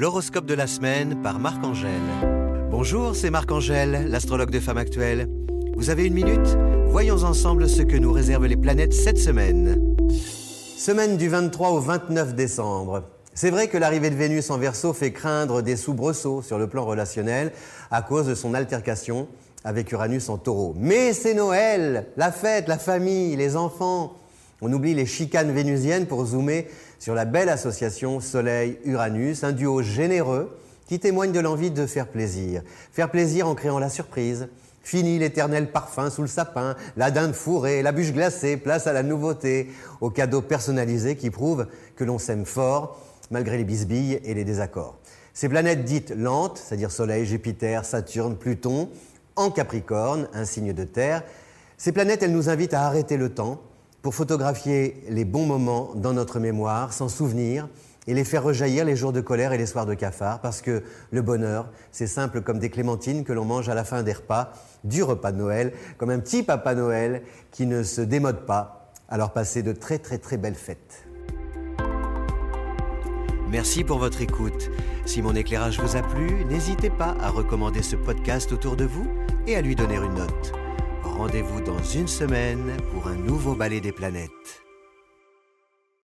L'horoscope de la semaine par Marc-Angèle. Bonjour, c'est Marc-Angèle, l'astrologue de Femme Actuelle. Vous avez une minute? Voyons ensemble ce que nous réservent les planètes cette semaine. Semaine du 23 au 29 décembre. C'est vrai que l'arrivée de Vénus en Verseau fait craindre des soubresauts sur le plan relationnel à cause de son altercation avec Uranus en Taureau. Mais c'est Noël, la fête, la famille, les enfants. On oublie les chicanes vénusiennes pour zoomer sur la belle association Soleil-Uranus, un duo généreux qui témoigne de l'envie de faire plaisir. Faire plaisir en créant la surprise. Fini l'éternel parfum sous le sapin, la dinde fourrée, la bûche glacée, place à la nouveauté, aux cadeaux personnalisés qui prouvent que l'on s'aime fort malgré les bisbilles et les désaccords. Ces planètes dites lentes, c'est-à-dire Soleil, Jupiter, Saturne, Pluton, en Capricorne, un signe de terre, ces planètes, elles nous invitent à arrêter le temps, pour photographier les bons moments dans notre mémoire, s'en souvenir et les faire rejaillir les jours de colère et les soirs de cafard, parce que le bonheur, c'est simple comme des clémentines que l'on mange à la fin des repas, du repas de Noël, comme un petit papa Noël qui ne se démode pas. Alors passez de très très très belles fêtes. Merci pour votre écoute. Si mon éclairage vous a plu, n'hésitez pas à recommander ce podcast autour de vous et à lui donner une note. Rendez-vous dans une semaine pour un nouveau ballet des planètes.